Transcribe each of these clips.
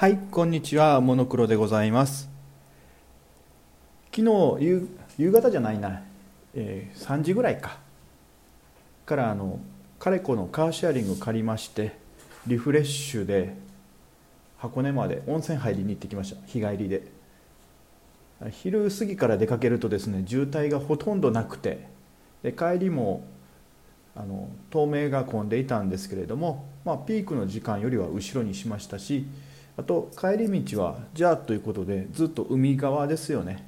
はいこんにちは。モノクロでございます。昨日夕夕方じゃないな、えー、3時ぐらいか。からあのカレコのカーシェアリング借りましてリフレッシュで箱根まで温泉入りに行ってきました。日帰りで。昼過ぎから出かけるとですね渋滞がほとんどなくて。で帰りもあの透明が混んでいたんですけれども、まあ、ピークの時間よりは後ろにしましたしあと帰り道はじゃあということでずっと海側ですよね。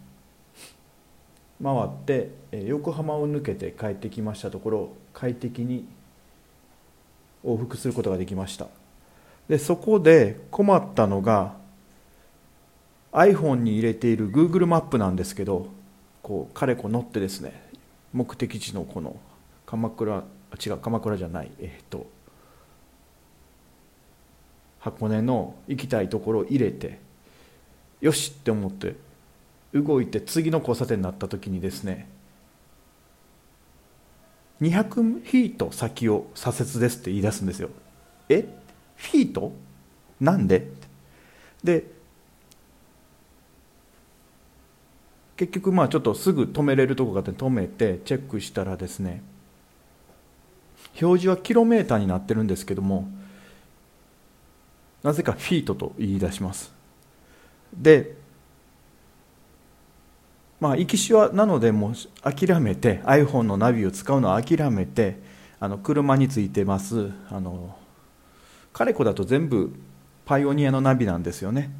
回って横浜を抜けて帰ってきましたところ快適に往復することができました。でそこで困ったのが iPhone に入れている Google マップなんですけどこう彼こ乗ってですね目的地のこの鎌倉違う鎌倉じゃないえっ、と箱根の行きたいところを入れてよしって思って動いて次の交差点になった時にですね200フィート先を左折ですって言い出すんですよ。え？フィート？なんで？で結局まあちょっとすぐ止めれるとこがあって止めてチェックしたらですね表示はキロメーターになってるんですけどもなぜかフィートと言い出します。でまあ行きしはなのでもう諦めて iPhone のナビを使うのは諦めてあの車についてます。あのカレコだと全部パイオニアのナビなんですよね。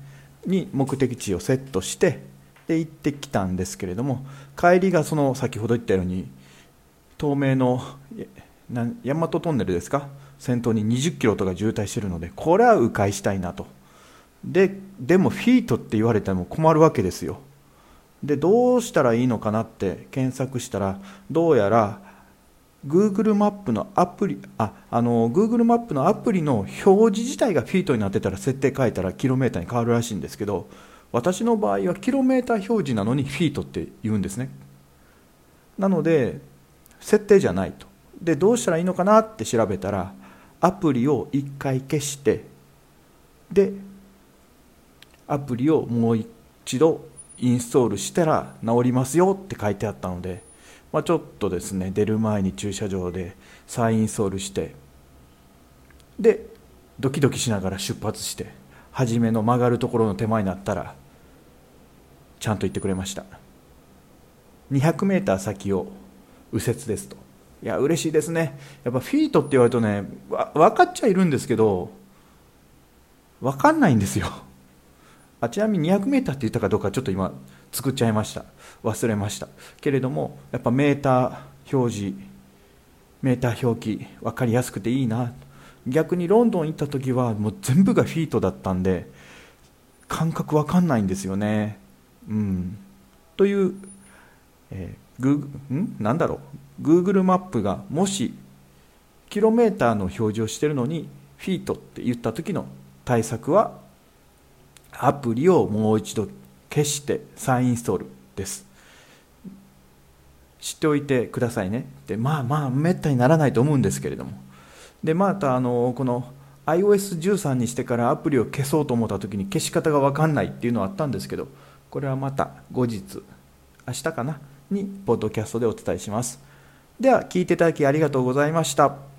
に目的地をセットしてで行ってきたんですけれども帰りがその先ほど言ったように東名の大和トンネルですか？先頭に20キロとか渋滞してるのでこれは迂回したいなと。ででもフィートって言われても困るわけですよ。でどうしたらいいのかなって検索したらどうやら Google マップのアプリああの Google マップのアプリの表示自体がフィートになってたら設定変えたらキロメーターに変わるらしいんですけど私の場合はキロメーター表示なのにフィートって言うんですね。なので設定じゃないと。でどうしたらいいのかなって調べたらアプリを1回消してでアプリをもう一度インストールしたら治りますよって書いてあったので、まあ、ちょっとですね出る前に駐車場で再インストールしてでドキドキしながら出発して初めの曲がるところの手前になったらちゃんと言ってくれました。200m 先を右折ですと。いや嬉しいですね。やっぱフィートって言われるとね分かっちゃいるんですけど分かんないんですよ。あちなみに 200m って言ったかどうかちょっと今作っちゃいました。忘れました。けれどもやっぱメーター表示メーター表記分かりやすくていいな。逆にロンドン行った時はもう全部がフィートだったんで感覚分かんないんですよね。うん。という、えー、グん？なんだろう？Google マップがもしキロメーターの表示をしているのにフィートって言った時の対策はアプリをもう一度消して再インストールです。知っておいてくださいね。でまあまあめったにならないと思うんですけれども。でまたあのこの iOS13 にしてからアプリを消そうと思った時に消し方が分かんないっていうのはあったんですけどこれはまた後日明日かな？にポッドキャストでお伝えします。では聞いていただきありがとうございました。